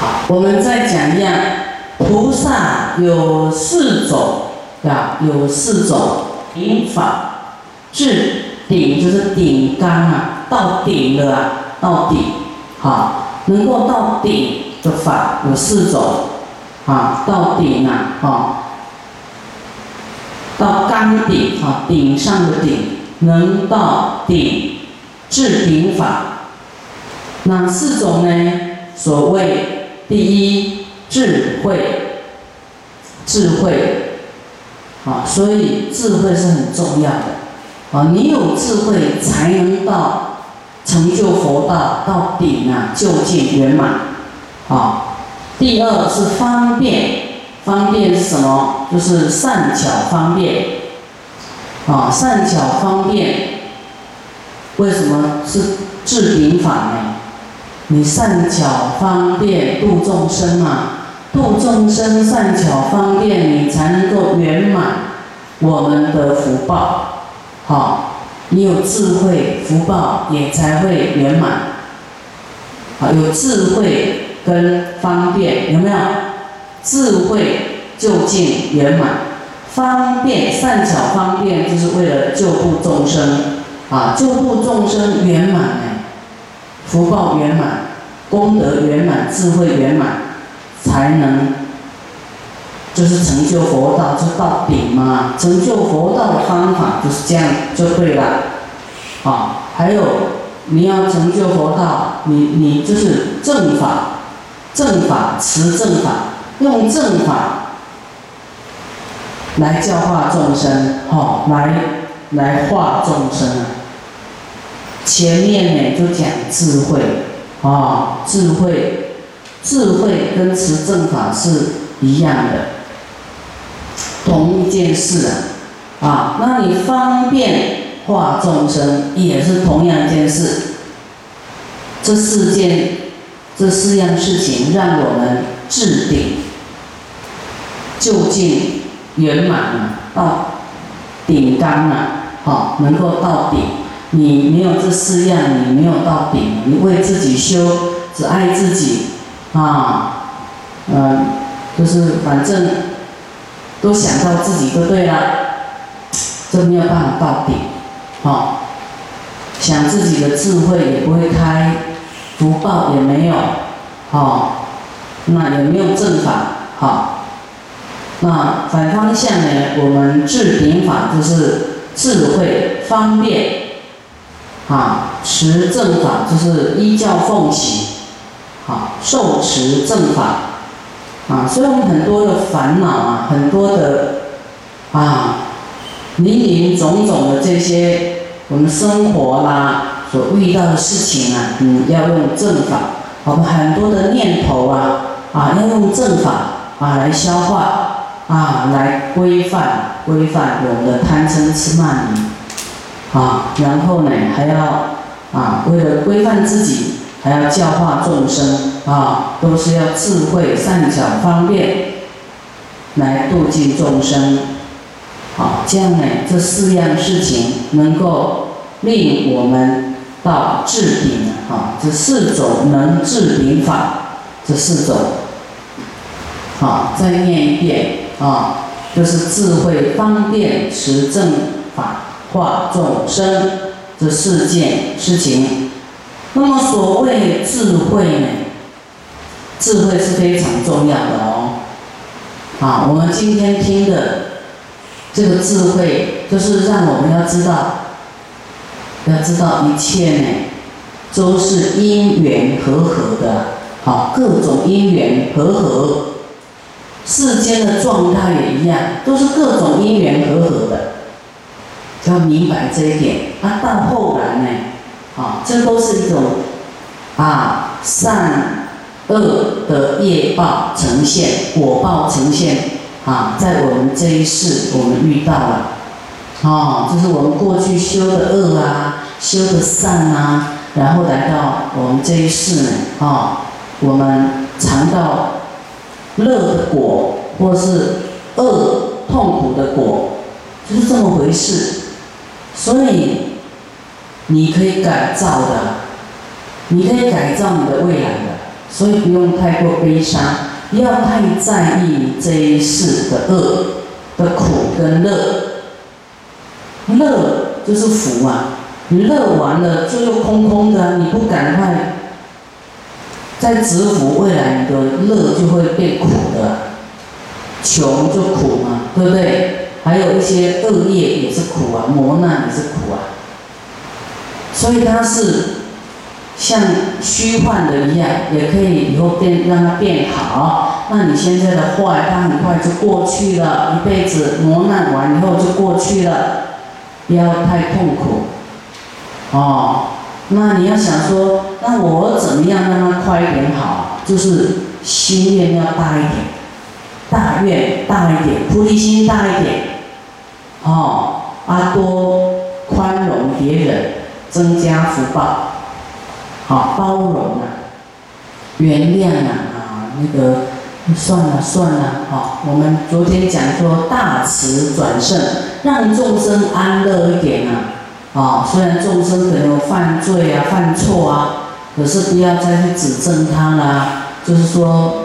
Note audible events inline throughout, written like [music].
好，我们再讲一样，菩萨有四种，啊，有四种顶法，至顶就是顶刚啊，到顶了啊，到顶，好，能够到顶的法有四种，啊，到顶啊，啊，到刚顶啊，顶上的顶，能到顶至顶法，哪四种呢？所谓。第一，智慧，智慧，啊，所以智慧是很重要的，啊，你有智慧才能到成就佛道，到顶啊，就近圆满，啊。第二是方便，方便是什么？就是善巧方便，啊，善巧方便，为什么是治顶法呢？你善巧方便度众生嘛？度众生善巧方便，你才能够圆满我们的福报。好，你有智慧，福报也才会圆满。好，有智慧跟方便，有没有？智慧就近圆满，方便善巧方便，就是为了救度众生。啊，救度众生圆满哎。福报圆满，功德圆满，智慧圆满，才能就是成就佛道，就到顶嘛。成就佛道的方法就是这样，就对了。啊，还有你要成就佛道，你你就是正法，正法持正法，用正法来教化众生，哈，来来化众生。前面呢就讲智慧，啊，智慧，智慧跟持正法是一样的，同一件事啊，啊，那你方便化众生也是同样一件事，这四件，这四样事情让我们置顶，就近圆满了，到顶缸了，好，能够到顶。你没有这四样，你没有到顶。你为自己修，只爱自己，啊，嗯，就是反正都想到自己就对了，这没有办法到顶，好，想自己的智慧也不会开，福报也没有，好，那也没有正法，好，那反方向呢？我们治顶法就是智慧方便。啊，持正法就是依教奉行，好受持正法，啊，所以我们很多的烦恼啊，很多的啊，林林总总的这些我们生活啦所遇到的事情啊，嗯，要用正法，我们很多的念头啊，啊，要用正法啊来消化，啊，来规范规范我们的贪嗔痴慢疑。啊，然后呢，还要啊，为了规范自己，还要教化众生啊，都是要智慧善巧方便来度尽众生。好，这样呢，这四样事情能够令我们到至顶啊，这四种能智顶法，这四种。好，再念一遍啊，就是智慧方便持正法。化众生这四件事情，那么所谓智慧呢？智慧是非常重要的哦。啊，我们今天听的这个智慧，就是让我们要知道，要知道一切呢，都是因缘和合的。好，各种因缘和合，世间的状态也一样，都是各种因缘和合的。要明白这一点，啊，到后来呢，啊，这都是一种啊善恶的业报呈现，果报呈现，啊，在我们这一世，我们遇到了，啊，就是我们过去修的恶啊，修的善啊，然后来到我们这一世呢，啊，我们尝到乐的果，或是恶痛苦的果，就是这么回事。所以，你可以改造的，你可以改造你的未来的，所以不用太过悲伤，不要太在意这一世的恶的苦跟乐。乐就是福啊，你乐完了就又空空的，你不赶快在执福，未来你的乐就会变苦的，穷就苦嘛，对不对？还有一些恶业也是苦啊，磨难也是苦啊，所以它是。像虚幻的一样，也可以以后变让它变好。那你现在的坏，它很快就过去了，一辈子磨难完以后就过去了，不要太痛苦。哦，那你要想说，那我怎么样让它快一点好？就是心愿要大一点，大愿大一点，菩提心大一点。哦，阿多宽容别人，增加福报。好，包容啊，原谅啊，啊，那个算了算了，好，我们昨天讲说大慈转胜，让众生安乐一点啊，啊，虽然众生可能有犯罪啊、犯错啊，可是不要再去指正他啦，就是说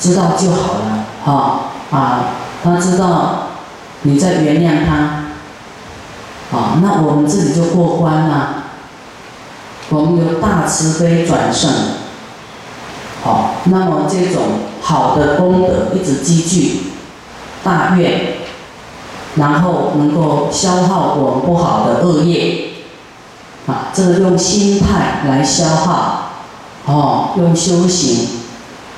知道就好了，哈，啊，他知道你再原谅他，啊，那我们自己就过关了。我们由大慈悲转胜，好，那么这种好的功德一直积聚，大愿，然后能够消耗我们不好的恶业，啊，这个用心态来消耗，哦，用修行，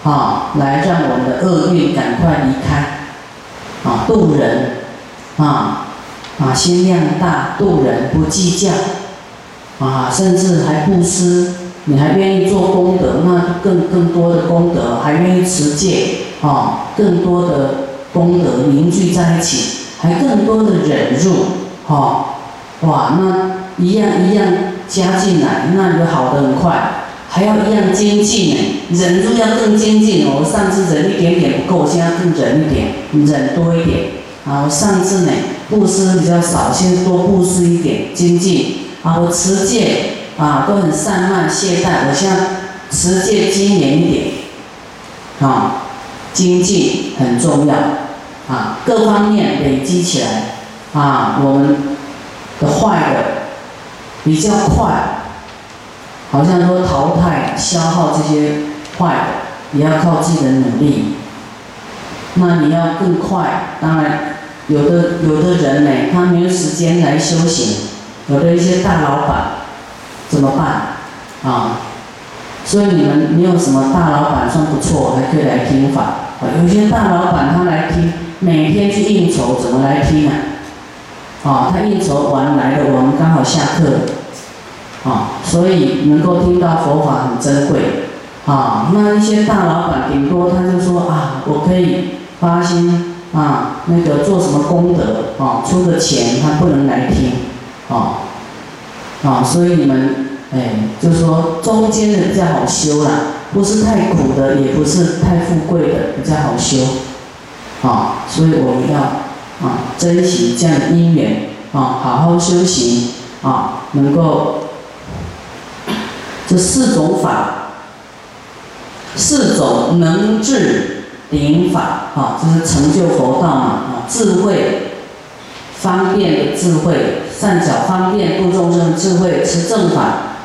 啊，来让我们的厄运赶快离开，啊，渡人，啊，啊，心量大，度人不计较。啊，甚至还布施，你还愿意做功德，那更更多的功德，还愿意持戒，啊，更多的功德凝聚在一起，还更多的忍辱，哈，哇，那一样一样加进来，那就好的很快，还要一样精进呢，忍辱要更精进哦。上次忍一点点不够，现在更忍一点，忍多一点。啊，我上次呢布施比较少，现在多布施一点，经济。啊，我持戒啊都很散漫懈怠，我现在持戒精严一点，啊，经济很重要，啊，各方面累积起来，啊，我们的坏的比较快，好像说淘汰消耗这些坏的，也要靠自己的努力。那你要更快，当然有的有的人呢，他没有时间来修行。有的一些大老板怎么办啊？所以你们没有什么大老板算不错，还可以来听法。啊，有些大老板他来听，每天去应酬，怎么来听啊？啊，他应酬完来了，我们刚好下课，啊，所以能够听到佛法很珍贵。啊，那一些大老板顶多他就说啊，我可以发心啊，那个做什么功德啊，出的钱他不能来听。啊，啊，所以你们，哎，就说中间的比较好修啦，不是太苦的，也不是太富贵的，比较好修，啊，所以我们要啊珍惜这样的因缘，啊，好好修行，啊，能够这四种法，四种能治顶法，啊，就是成就佛道嘛，啊，智慧，方便的智慧。善巧方便度众生智慧持正法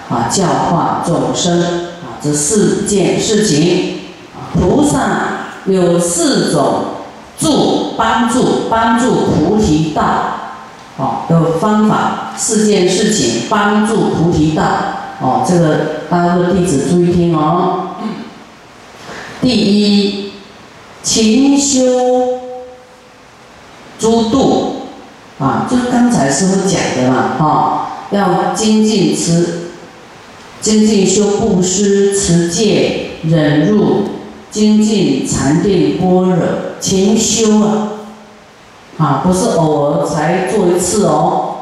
啊教化众生啊这四件事情啊菩萨有四种助帮助帮助菩提道啊的方法四件事情帮助菩提道哦这个大家的弟子注意听哦。第一勤修诸度。啊，就是刚才师傅讲的嘛，哈，要精进持，精进修布施、持戒、忍辱，精进禅定般若，勤修啊，啊，不是偶尔才做一次哦，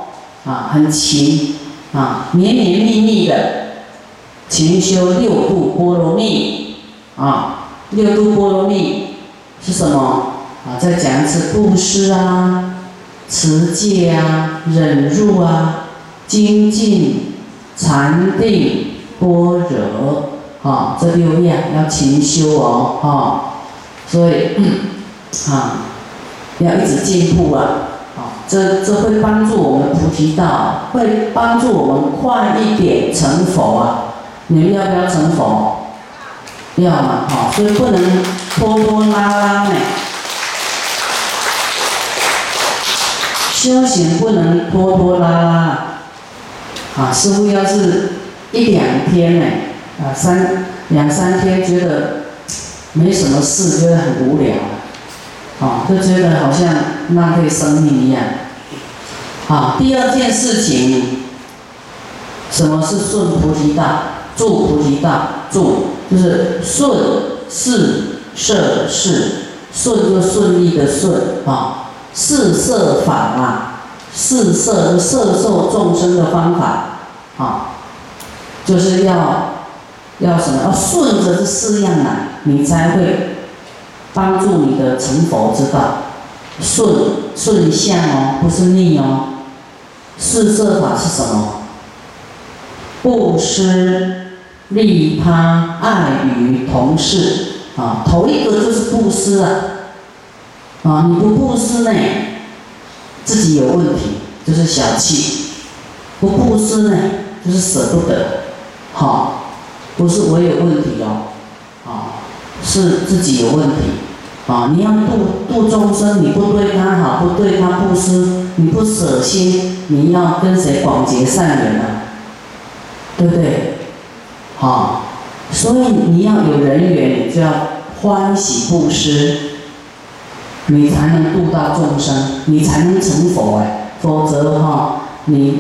啊，很勤，啊，绵绵密密的，勤修六度波罗蜜，啊，六度波罗蜜是什么？啊，再讲一次布施啊。持戒啊，忍辱啊，精进禅定般若啊，这六样要勤修哦，哈，所以啊，要一直进步啊，啊，这这会帮助我们菩提道，会帮助我们快一点成佛啊。你们要不要成佛？要嘛，好，所以不能拖拖拉拉呢。修行不能拖拖拉拉，啊，师傅要是一两天呢，啊，三两三天觉得没什么事，觉得很无聊，啊，就觉得好像浪费生命一样。啊，第二件事情，什么是顺菩提道？助菩提道，助就是顺势摄事，顺就顺利的顺啊。四摄法啊，四摄摄受众生的方法啊，就是要要什么？要顺着这四样啊，你才会帮助你的成佛之道。顺顺向哦，不是逆哦。四摄法是什么？布施、利他、爱与、同事啊。头一个就是布施啊。啊，你不布施呢，自己有问题，就是小气；不布施呢，就是舍不得。好，不是我有问题哦，啊，是自己有问题。啊，你要度度众生，你不对他好，不对他布施，你不舍心，你要跟谁广结善缘呢？对不对？好，所以你要有人缘，你就要欢喜布施。你才能度到众生，你才能成佛哎，否则哈，你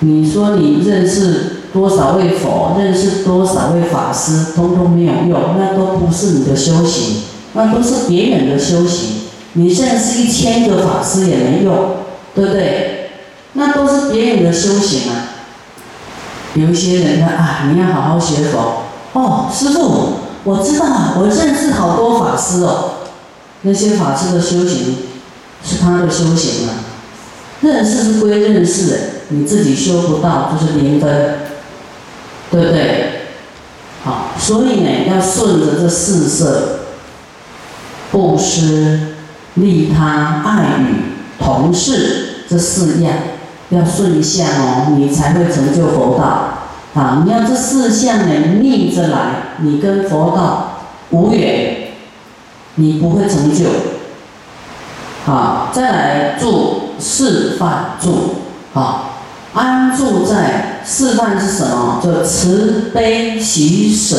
你说你认识多少位佛，认识多少位法师，通通没有用，那都不是你的修行，那都是别人的修行。你认识一千个法师也没用，对不对？那都是别人的修行啊。有一些人呢啊，你要好好学佛哦，师傅，我知道，我认识好多法师哦。那些法师的修行是他的修行啊，认识是归认识，你自己修不到就是零分，对不对？好，所以呢，要顺着这四色，布施、利他、爱语、同事这四样，要顺向哦，你才会成就佛道。啊，你要这四项呢逆着来，你跟佛道无缘。你不会成就，好，再来住示范住，好，安住在示范是什么？就慈悲喜舍，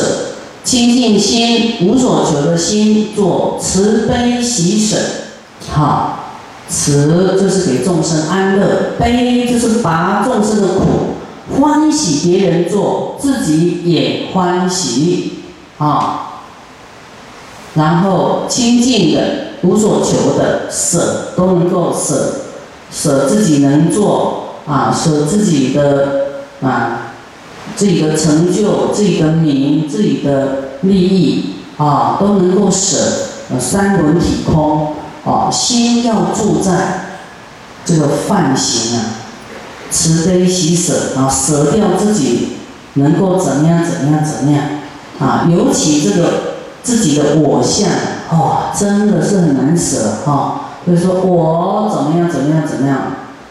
清净心，无所求的心，做慈悲喜舍，好，慈就是给众生安乐，悲就是拔众生的苦，欢喜别人做，自己也欢喜，啊。然后清净的、无所求的舍都能够舍，舍自己能做啊，舍自己的啊，自己的成就、自己的名、自己的利益啊，都能够舍。三轮体空啊，心要住在这个梵行啊，慈悲喜舍啊，舍掉自己能够怎样怎样怎样啊，尤其这个。自己的我相，哦，真的是很难舍哈。就是说我怎么样怎么样怎么样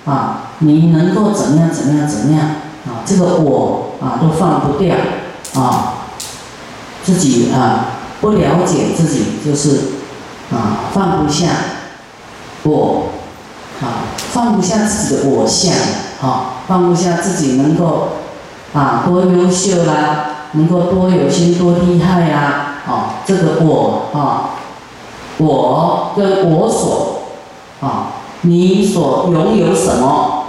啊？你能够怎么样怎么样怎么样啊？这个我啊都放不掉啊。自己啊不了解自己，就是啊放不下我啊放不下自己的我相啊放不下自己能够啊多优秀啦，能够多有心多厉害呀。啊，这个我啊，我跟我所啊，你所拥有什么？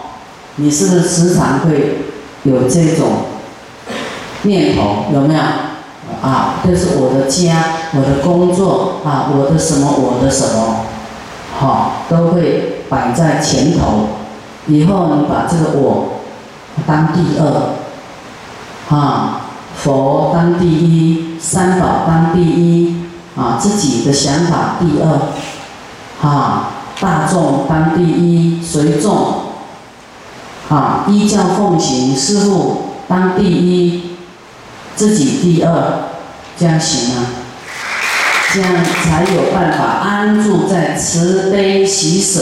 你是不是时常会有这种念头？有没有？啊，这是我的家，我的工作啊，我的什么，我的什么，好，都会摆在前头。以后你把这个我当第二，啊。佛当第一，三宝当第一，啊，自己的想法第二，啊，大众当第一，随众，啊，依教奉行，师父当第一，自己第二，这样行吗？这样才有办法安住在慈悲喜舍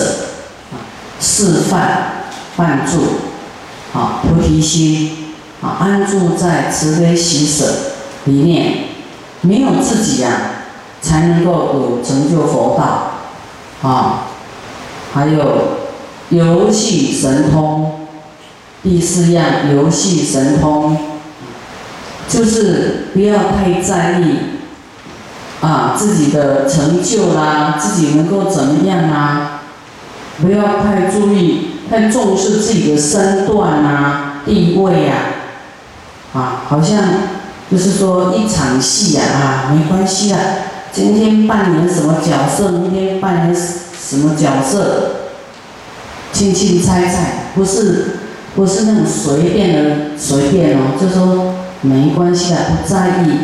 啊，示范伴住啊，菩提心啊，安住在慈悲喜舍里面，没有自己呀，才能够有成就佛道啊。还有游戏神通，第四样游戏神通，就是不要太在意。啊，自己的成就啦，自己能够怎么样啊？不要太注意，太重视自己的身段啊、地位呀，啊，好像就是说一场戏呀，啊，没关系啊，今天扮演什么角色，明天扮演什么角色，轻轻猜猜，不是不是那种随便的随便哦，就说没关系啊，不在意。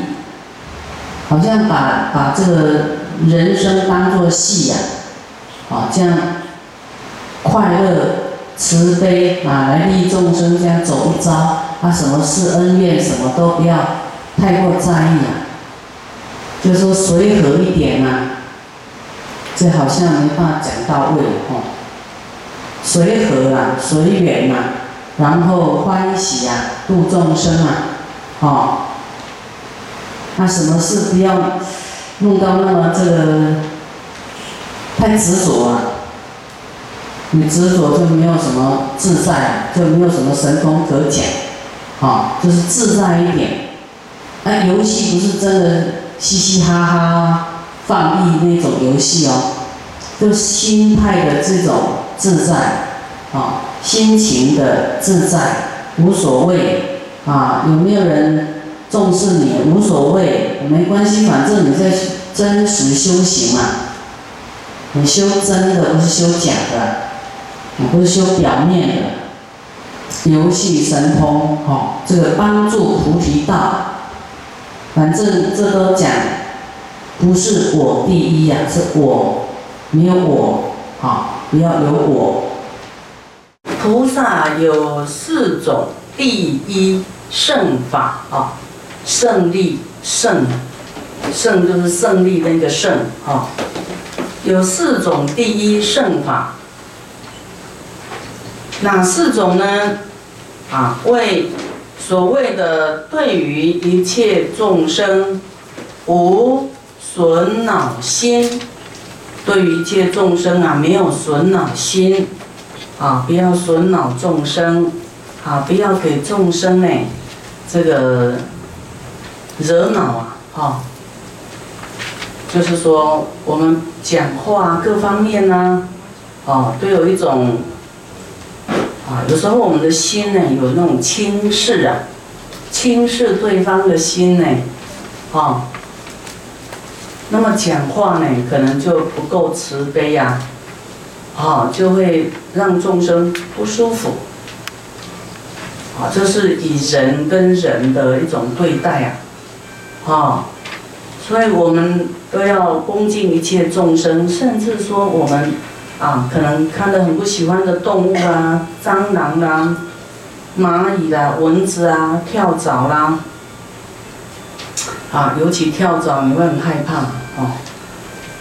好像把把这个人生当作戏呀，啊，这样快乐、慈悲啊，来利众生，这样走一遭，啊，什么事恩怨什么都不要太过在意啊，就说随和一点啊，这好像没办法讲到位哦，随和啊，随缘呐，然后欢喜啊，度众生啊，哦。那什么事不要弄到那么这个太执着啊？你执着就没有什么自在，就没有什么神通可讲，啊，就是自在一点。那游戏不是真的嘻嘻哈哈放逸那种游戏哦，就心态的这种自在，啊，心情的自在，无所谓啊，有没有人？重视你无所谓，没关系，反正你在真实修行嘛。你修真的，不是修假的，你不是修表面的。游戏神通，哦，这个帮助菩提道，反正这都讲，不是我第一呀，是我，没有我，好，不要有我。菩萨有四种第一圣法，啊。胜利胜，胜就是胜利那个胜哈，有四种第一胜法，哪四种呢？啊，为所谓的对于一切众生无损恼心，对于一切众生啊没有损恼心，啊不要损恼众生，啊不要给众生呢这个。惹恼啊，哈，就是说我们讲话各方面呢，哦，都有一种，啊，有时候我们的心呢有那种轻视啊，轻视对方的心呢，啊，那么讲话呢可能就不够慈悲呀，啊，就会让众生不舒服，啊，这是以人跟人的一种对待啊。啊，所以我们都要恭敬一切众生，甚至说我们啊，可能看到很不喜欢的动物啊，蟑螂啦、蚂蚁啦、蚊子啊、跳蚤啦，啊，尤其跳蚤你会很害怕哦，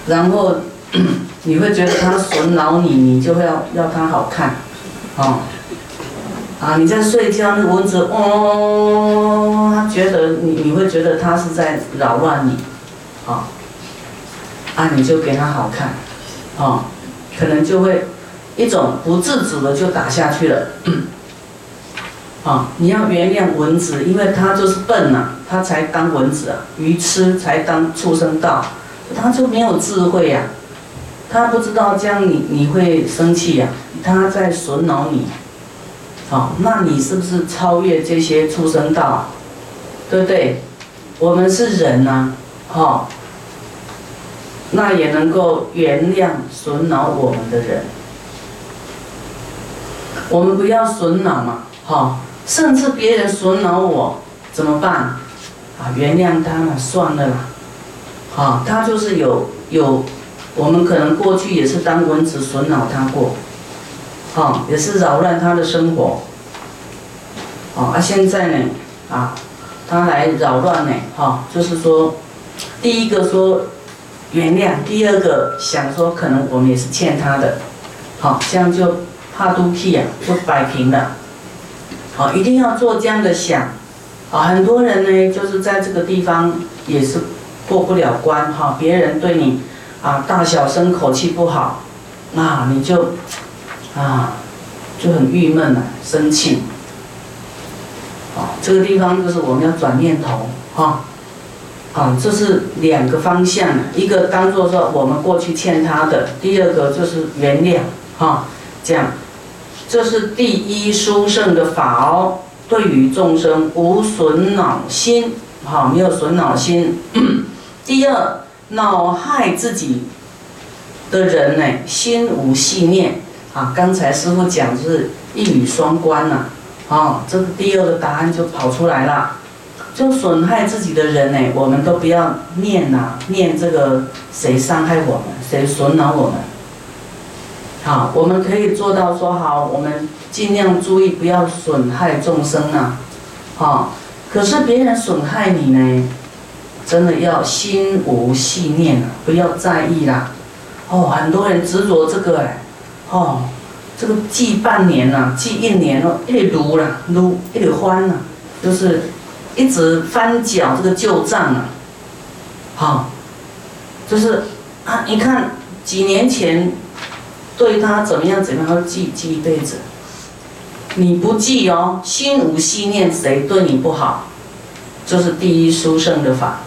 然后 [coughs] 你会觉得它损扰你，你就会要要它好看，哦。啊，你在睡觉，那蚊子嗡，它觉得你你会觉得它是在扰乱你，啊，啊，你就给它好看，啊，可能就会一种不自主的就打下去了，[coughs] 啊，你要原谅蚊子，因为它就是笨呐，它才当蚊子啊，愚痴才当畜生道，它就没有智慧呀，它不知道这样你你会生气呀，它在损恼你。好，那你是不是超越这些畜生道，对不对？我们是人呐，好，那也能够原谅损恼我们的人，我们不要损恼嘛，哈，甚至别人损恼我怎么办？啊，原谅他了，算了啦，好，他就是有有，我们可能过去也是当蚊子损恼他过。好，也是扰乱他的生活。哦，啊，现在呢，啊，他来扰乱呢，哈，就是说，第一个说原谅，第二个想说可能我们也是欠他的，好，这样就怕都气啊，就摆平了，好，一定要做这样的想，啊，很多人呢就是在这个地方也是过不了关，哈，别人对你啊大小声口气不好，那你就啊就很郁闷了，生气。啊，这个地方就是我们要转念头，哈，啊，这是两个方向，一个当做说我们过去欠他的，第二个就是原谅，哈，这样，这是第一殊胜的法哦，对于众生无损恼心，哈，没有损恼心。[clears throat] 第二，恼害自己的人呢，心无细念，啊，刚才师傅讲是一语双关呐。啊，这个第二个答案就跑出来了，就损害自己的人呢，我们都不要念呐，念这个谁伤害我们，谁损恼我们。好，我们可以做到说好，我们尽量注意不要损害众生呐。好，可是别人损害你呢，真的要心无细念不要在意啦。哦，很多人执着这个哎，哦。这个记半年呐，记一年了，一直撸了撸，一直翻呐，就是一直翻搅这个旧账啊。好，就是啊，你看几年前对他怎么样怎么样，都记记一辈子。你不记哦，心无细念，谁对你不好，就是第一殊胜的法，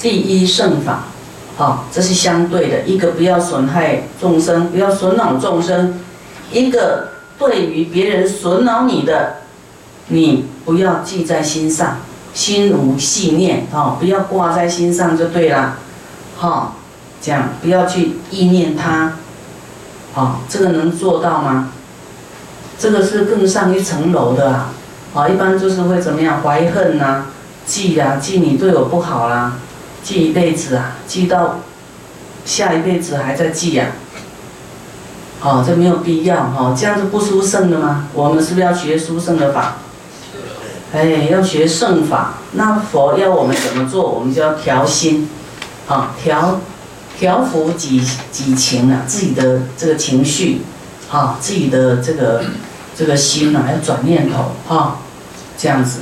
第一胜法。好，这是相对的，一个不要损害众生，不要损恼众生。一个对于别人损恼你的，你不要记在心上，心无细念哦，不要挂在心上就对了，哈，这样不要去意念他，哦，这个能做到吗？这个是更上一层楼的啊，啊，一般就是会怎么样怀恨呐，记呀，记你对我不好啦，记一辈子啊，记到下一辈子还在记呀。哦，这没有必要哈，这样子不殊胜的吗？我们是不是要学殊胜的法？哎，要学圣法。那佛要我们怎么做？我们就要调心，啊，调调伏己己情啊，自己的这个情绪，啊，自己的这个这个心啊，要转念头，哈，这样子。